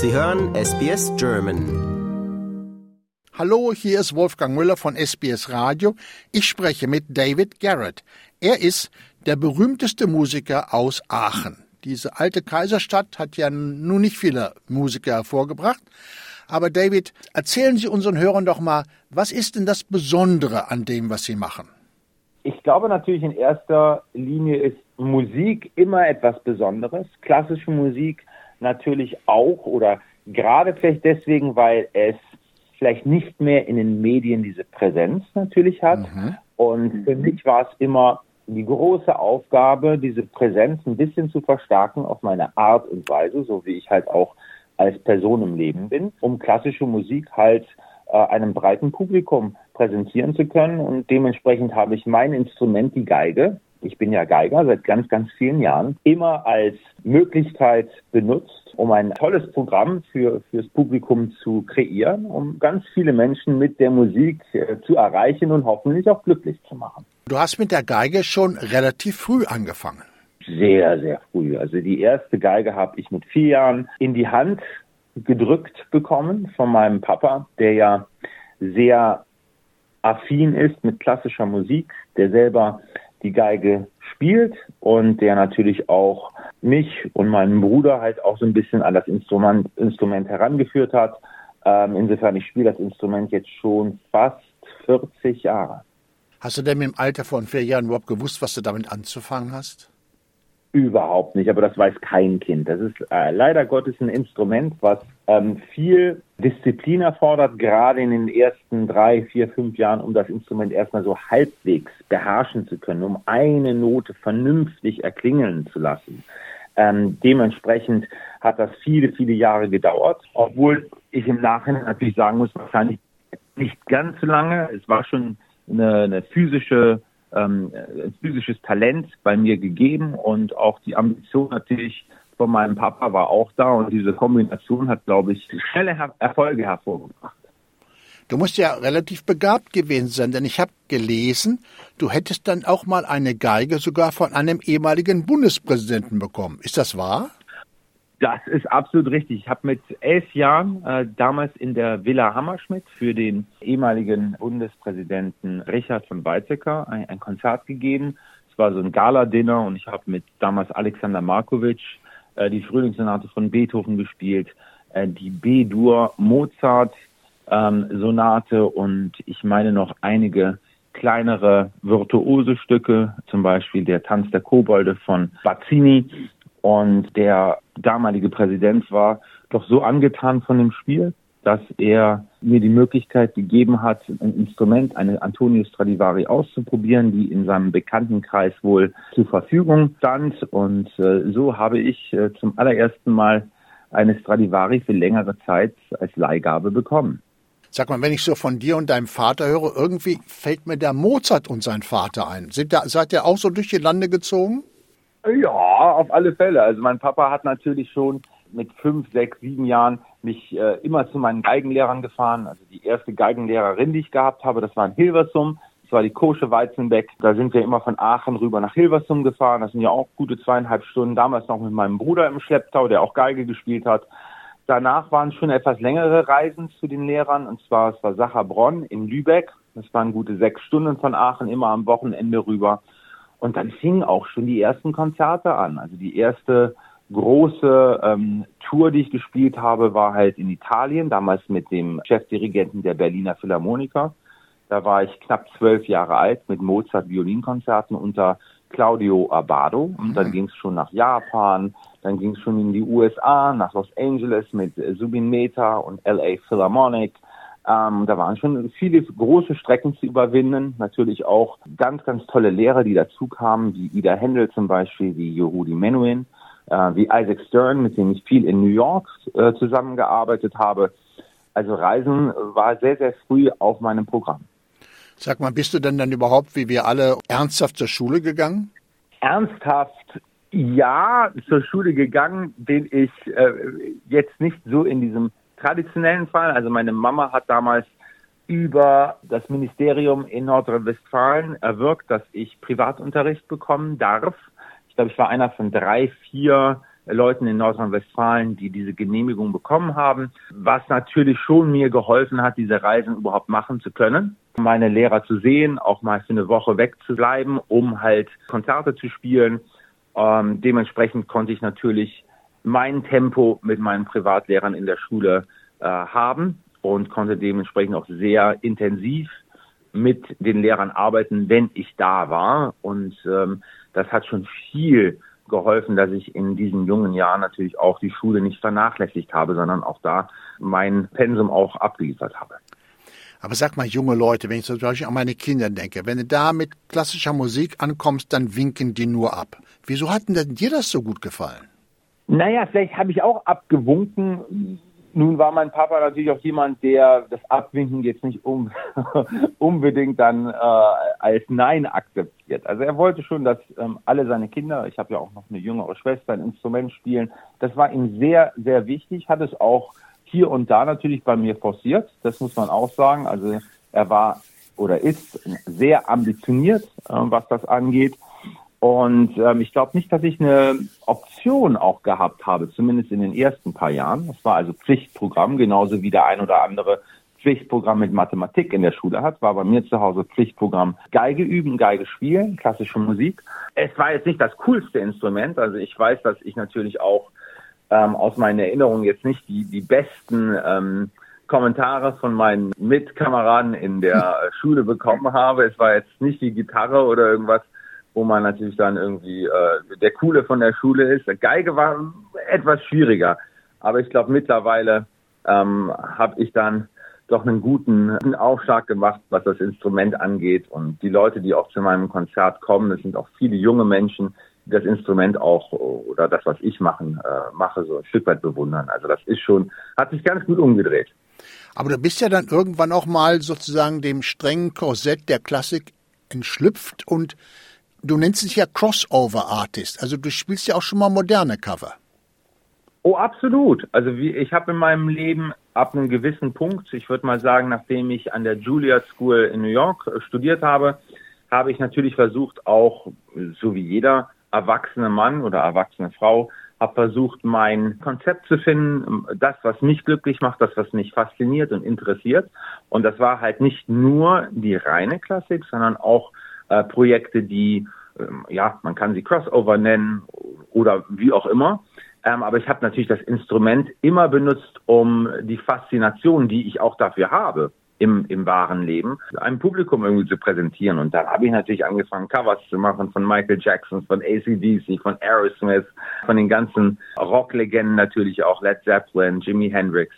Sie hören SBS German. Hallo, hier ist Wolfgang Müller von SBS Radio. Ich spreche mit David Garrett. Er ist der berühmteste Musiker aus Aachen. Diese alte Kaiserstadt hat ja nun nicht viele Musiker hervorgebracht. Aber David, erzählen Sie unseren Hörern doch mal, was ist denn das Besondere an dem, was Sie machen? Ich glaube natürlich in erster Linie ist Musik immer etwas Besonderes. Klassische Musik natürlich auch oder gerade vielleicht deswegen, weil es vielleicht nicht mehr in den Medien diese Präsenz natürlich hat. Mhm. Und für mich war es immer die große Aufgabe, diese Präsenz ein bisschen zu verstärken auf meine Art und Weise, so wie ich halt auch als Person im Leben bin, um klassische Musik halt äh, einem breiten Publikum präsentieren zu können. Und dementsprechend habe ich mein Instrument, die Geige, ich bin ja Geiger seit ganz, ganz vielen Jahren, immer als Möglichkeit benutzt, um ein tolles Programm für, fürs Publikum zu kreieren, um ganz viele Menschen mit der Musik äh, zu erreichen und hoffentlich auch glücklich zu machen. Du hast mit der Geige schon relativ früh angefangen. Sehr, sehr früh. Also die erste Geige habe ich mit vier Jahren in die Hand gedrückt bekommen von meinem Papa, der ja sehr affin ist mit klassischer Musik, der selber die Geige spielt und der natürlich auch mich und meinen Bruder halt auch so ein bisschen an das Instrument, Instrument herangeführt hat. Ähm, insofern, ich spiele das Instrument jetzt schon fast 40 Jahre. Hast du denn im Alter von vier Jahren überhaupt gewusst, was du damit anzufangen hast? Überhaupt nicht, aber das weiß kein Kind. Das ist äh, leider Gottes ein Instrument, was ähm, viel Disziplin erfordert, gerade in den ersten drei, vier, fünf Jahren, um das Instrument erstmal so halbwegs beherrschen zu können, um eine Note vernünftig erklingeln zu lassen. Ähm, dementsprechend hat das viele, viele Jahre gedauert, obwohl ich im Nachhinein natürlich sagen muss, wahrscheinlich nicht ganz so lange. Es war schon eine, eine physische ähm, physisches Talent bei mir gegeben und auch die Ambition natürlich von meinem Papa war auch da und diese Kombination hat, glaube ich, schnelle Her Erfolge hervorgebracht. Du musst ja relativ begabt gewesen sein, denn ich habe gelesen, du hättest dann auch mal eine Geige sogar von einem ehemaligen Bundespräsidenten bekommen. Ist das wahr? Das ist absolut richtig. Ich habe mit elf Jahren äh, damals in der Villa Hammerschmidt für den ehemaligen Bundespräsidenten Richard von Weizsäcker ein, ein Konzert gegeben. Es war so ein Gala-Dinner und ich habe mit damals Alexander Markovic äh, die Frühlingssonate von Beethoven gespielt, äh, die B-Dur Mozart ähm, Sonate und ich meine noch einige kleinere virtuose Stücke, zum Beispiel der Tanz der Kobolde von Bazzini. Und der damalige Präsident war doch so angetan von dem Spiel, dass er mir die Möglichkeit gegeben hat, ein Instrument, eine Antonio Stradivari auszuprobieren, die in seinem Bekanntenkreis wohl zur Verfügung stand. Und äh, so habe ich äh, zum allerersten Mal eine Stradivari für längere Zeit als Leihgabe bekommen. Sag mal, wenn ich so von dir und deinem Vater höre, irgendwie fällt mir der Mozart und sein Vater ein. Sind da, seid ihr auch so durch die Lande gezogen? Ja, auf alle Fälle. Also mein Papa hat natürlich schon mit fünf, sechs, sieben Jahren mich äh, immer zu meinen Geigenlehrern gefahren. Also die erste Geigenlehrerin, die ich gehabt habe, das war in Hilversum. Das war die Kosche Weizenbeck. Da sind wir immer von Aachen rüber nach Hilversum gefahren. Das sind ja auch gute zweieinhalb Stunden. Damals noch mit meinem Bruder im Schlepptau, der auch Geige gespielt hat. Danach waren schon etwas längere Reisen zu den Lehrern. Und zwar, es war Sacherbronn in Lübeck. Das waren gute sechs Stunden von Aachen, immer am Wochenende rüber. Und dann fingen auch schon die ersten Konzerte an. Also die erste große ähm, Tour, die ich gespielt habe, war halt in Italien, damals mit dem Chefdirigenten der Berliner Philharmoniker. Da war ich knapp zwölf Jahre alt mit Mozart-Violinkonzerten unter Claudio Abado. Und dann mhm. ging es schon nach Japan, dann ging es schon in die USA, nach Los Angeles mit Subin Mehta und LA Philharmonic. Ähm, da waren schon viele große Strecken zu überwinden. Natürlich auch ganz, ganz tolle Lehrer, die dazu kamen, wie Ida Händel zum Beispiel, wie Yehudi Menuhin, äh, wie Isaac Stern, mit dem ich viel in New York äh, zusammengearbeitet habe. Also Reisen war sehr, sehr früh auf meinem Programm. Sag mal, bist du denn dann überhaupt, wie wir alle, ernsthaft zur Schule gegangen? Ernsthaft ja, zur Schule gegangen bin ich äh, jetzt nicht so in diesem traditionellen Fall. Also meine Mama hat damals über das Ministerium in Nordrhein-Westfalen erwirkt, dass ich Privatunterricht bekommen darf. Ich glaube, ich war einer von drei, vier Leuten in Nordrhein-Westfalen, die diese Genehmigung bekommen haben, was natürlich schon mir geholfen hat, diese Reisen überhaupt machen zu können meine Lehrer zu sehen, auch mal für eine Woche wegzubleiben, um halt Konzerte zu spielen. Ähm, dementsprechend konnte ich natürlich mein Tempo mit meinen Privatlehrern in der Schule äh, haben und konnte dementsprechend auch sehr intensiv mit den Lehrern arbeiten, wenn ich da war. Und ähm, das hat schon viel geholfen, dass ich in diesen jungen Jahren natürlich auch die Schule nicht vernachlässigt habe, sondern auch da mein Pensum auch abgeliefert habe. Aber sag mal, junge Leute, wenn ich zum Beispiel an meine Kinder denke, wenn du da mit klassischer Musik ankommst, dann winken die nur ab. Wieso hat denn dir das so gut gefallen? Naja, vielleicht habe ich auch abgewunken. Nun war mein Papa natürlich auch jemand, der das Abwinken jetzt nicht um, unbedingt dann äh, als Nein akzeptiert. Also er wollte schon, dass ähm, alle seine Kinder, ich habe ja auch noch eine jüngere Schwester, ein Instrument spielen. Das war ihm sehr, sehr wichtig, hat es auch hier und da natürlich bei mir forciert. Das muss man auch sagen. Also er war oder ist sehr ambitioniert, äh, was das angeht. Und ähm, ich glaube nicht, dass ich eine Option auch gehabt habe, zumindest in den ersten paar Jahren. Das war also Pflichtprogramm, genauso wie der ein oder andere Pflichtprogramm mit Mathematik in der Schule hat, war bei mir zu Hause Pflichtprogramm Geige üben, Geige spielen, klassische Musik. Es war jetzt nicht das coolste Instrument, also ich weiß, dass ich natürlich auch ähm, aus meinen Erinnerungen jetzt nicht die, die besten ähm, Kommentare von meinen Mitkameraden in der Schule bekommen habe. Es war jetzt nicht die Gitarre oder irgendwas, wo man natürlich dann irgendwie äh, der Coole von der Schule ist. Geige war etwas schwieriger, aber ich glaube mittlerweile ähm, habe ich dann doch einen guten Aufschlag gemacht, was das Instrument angeht. Und die Leute, die auch zu meinem Konzert kommen, das sind auch viele junge Menschen, das Instrument auch oder das, was ich machen, äh, mache, so ein Stück weit bewundern. Also das ist schon, hat sich ganz gut umgedreht. Aber du bist ja dann irgendwann auch mal sozusagen dem strengen Korsett der Klassik entschlüpft und du nennst dich ja Crossover Artist. Also du spielst ja auch schon mal moderne Cover. Oh, absolut. Also wie, ich habe in meinem Leben ab einem gewissen Punkt, ich würde mal sagen, nachdem ich an der Juilliard School in New York äh, studiert habe, habe ich natürlich versucht, auch so wie jeder erwachsene Mann oder erwachsene Frau, habe versucht, mein Konzept zu finden, das, was mich glücklich macht, das, was mich fasziniert und interessiert. Und das war halt nicht nur die reine Klassik, sondern auch äh, Projekte, die, ähm, ja, man kann sie Crossover nennen oder wie auch immer. Ähm, aber ich habe natürlich das Instrument immer benutzt, um die Faszination, die ich auch dafür habe, im, im wahren Leben, einem Publikum irgendwie zu präsentieren. Und dann habe ich natürlich angefangen, Covers zu machen von Michael Jackson, von ACDC, von Aerosmith, von den ganzen Rocklegenden natürlich auch, Led Zeppelin, Jimi Hendrix.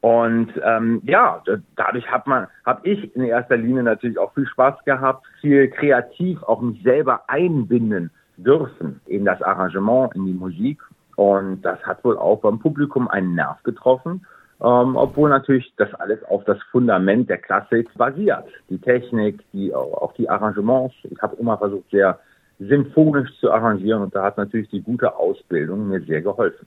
Und ähm, ja, dadurch hat man, habe ich in erster Linie natürlich auch viel Spaß gehabt, viel kreativ auch mich selber einbinden dürfen in das Arrangement, in die Musik. Und das hat wohl auch beim Publikum einen Nerv getroffen. Ähm, obwohl natürlich das alles auf das Fundament der Klassik basiert. Die Technik, die auch die Arrangements. Ich habe immer versucht, sehr symphonisch zu arrangieren und da hat natürlich die gute Ausbildung mir sehr geholfen.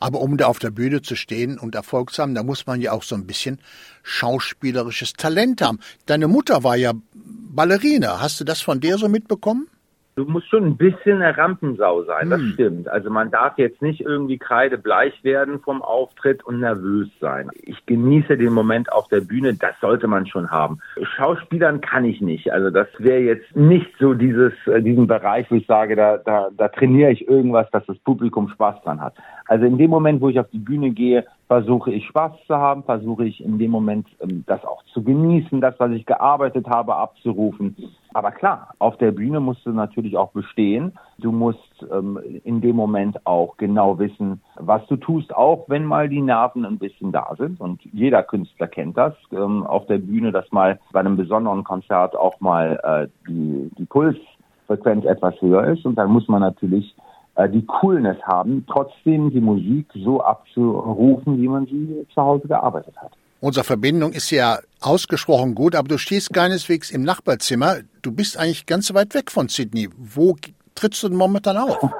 Aber um da auf der Bühne zu stehen und Erfolg zu haben, da muss man ja auch so ein bisschen schauspielerisches Talent haben. Deine Mutter war ja Ballerina. Hast du das von der so mitbekommen? Du musst schon ein bisschen eine Rampensau sein, das hm. stimmt. Also man darf jetzt nicht irgendwie kreidebleich werden vom Auftritt und nervös sein. Ich genieße den Moment auf der Bühne, das sollte man schon haben. Schauspielern kann ich nicht. Also das wäre jetzt nicht so dieses, äh, diesen Bereich, wo ich sage, da, da, da trainiere ich irgendwas, dass das Publikum Spaß dran hat. Also in dem Moment, wo ich auf die Bühne gehe, versuche ich Spaß zu haben, versuche ich in dem Moment ähm, das auch zu genießen, das, was ich gearbeitet habe, abzurufen. Aber klar, auf der Bühne musst du natürlich auch bestehen. Du musst ähm, in dem Moment auch genau wissen, was du tust, auch wenn mal die Nerven ein bisschen da sind. Und jeder Künstler kennt das ähm, auf der Bühne, dass mal bei einem besonderen Konzert auch mal äh, die, die Pulsfrequenz etwas höher ist. Und dann muss man natürlich die Coolness haben, trotzdem die Musik so abzurufen, wie man sie zu Hause gearbeitet hat. Unsere Verbindung ist ja ausgesprochen gut, aber du stehst keineswegs im Nachbarzimmer. Du bist eigentlich ganz weit weg von Sydney. Wo trittst du denn momentan auf?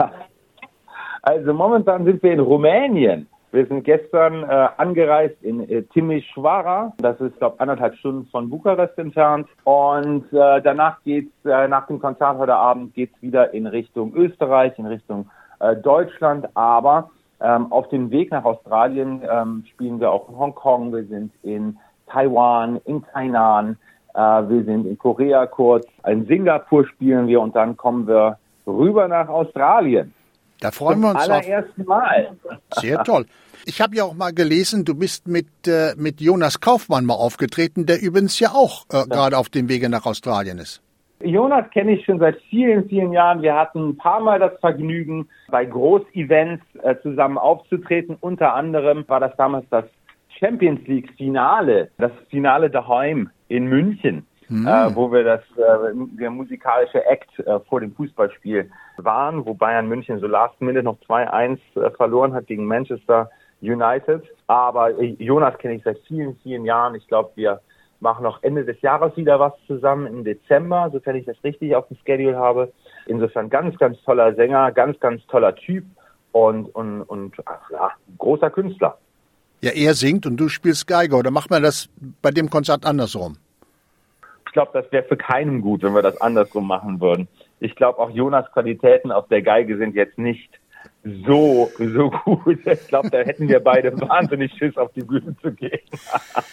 Also momentan sind wir in Rumänien. Wir sind gestern äh, angereist in äh, Timișoara. Das ist, glaube anderthalb Stunden von Bukarest entfernt. Und äh, danach geht's äh, nach dem Konzert heute Abend geht's wieder in Richtung Österreich, in Richtung äh, Deutschland, aber ähm, auf dem Weg nach Australien ähm, spielen wir auch in Hongkong, wir sind in Taiwan, in Tainan, äh, wir sind in Korea kurz, in Singapur spielen wir und dann kommen wir rüber nach Australien. Da freuen wir uns Zum allerersten Mal. Sehr toll. Ich habe ja auch mal gelesen, du bist mit, äh, mit Jonas Kaufmann mal aufgetreten, der übrigens ja auch äh, gerade auf dem Wege nach Australien ist. Jonas kenne ich schon seit vielen, vielen Jahren. Wir hatten ein paar Mal das Vergnügen, bei Großevents äh, zusammen aufzutreten. Unter anderem war das damals das Champions League Finale, das Finale daheim in München, mhm. äh, wo wir das äh, der musikalische Act äh, vor dem Fußballspiel waren, wo Bayern München so last minute noch 2-1 äh, verloren hat gegen Manchester United. Aber äh, Jonas kenne ich seit vielen, vielen Jahren. Ich glaube, wir machen noch Ende des Jahres wieder was zusammen im Dezember, sofern ich das richtig auf dem Schedule habe. Insofern ganz, ganz toller Sänger, ganz, ganz toller Typ und, und, und ach, ja, großer Künstler. Ja, er singt und du spielst Geige. Oder macht man das bei dem Konzert andersrum? Ich glaube, das wäre für keinen gut, wenn wir das andersrum machen würden. Ich glaube, auch Jonas Qualitäten auf der Geige sind jetzt nicht so, so gut. Ich glaube, da hätten wir beide wahnsinnig Schiss, auf die Bühne zu gehen.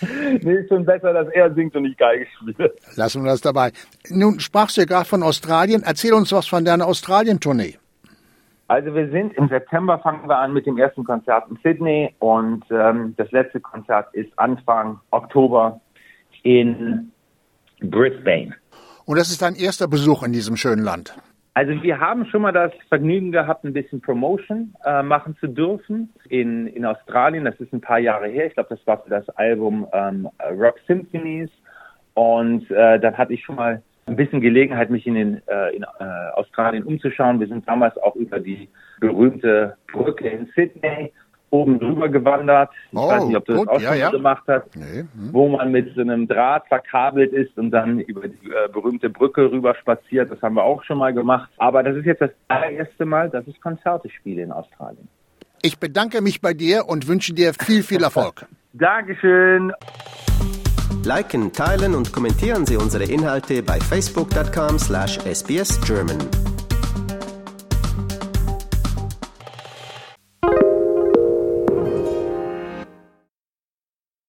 nee, ist schon besser, dass er singt und ich Geige spiele. Lassen wir das dabei. Nun sprachst du ja gerade von Australien. Erzähl uns was von deiner Australien-Tournee. Also wir sind im September fangen wir an mit dem ersten Konzert in Sydney und ähm, das letzte Konzert ist Anfang Oktober in Brisbane. Und das ist dein erster Besuch in diesem schönen Land. Also wir haben schon mal das Vergnügen gehabt, ein bisschen Promotion äh, machen zu dürfen in, in Australien. Das ist ein paar Jahre her. Ich glaube, das war für das Album ähm, Rock Symphonies. Und äh, dann hatte ich schon mal ein bisschen Gelegenheit, mich in, den, äh, in äh, Australien umzuschauen. Wir sind damals auch über die berühmte Brücke in Sydney oben drüber gewandert. Ich oh, weiß nicht, ob du gut, das auch ja, schon ja. gemacht hast, nee, hm. wo man mit so einem Draht verkabelt ist und dann über die äh, berühmte Brücke rüber spaziert. Das haben wir auch schon mal gemacht. Aber das ist jetzt das allererste Mal, dass ich Konzerte spiele in Australien. Ich bedanke mich bei dir und wünsche dir viel, viel Erfolg. Dankeschön. Liken, teilen und kommentieren Sie unsere Inhalte bei facebook.com slash sbsgerman.